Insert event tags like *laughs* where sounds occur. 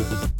Bye. *laughs*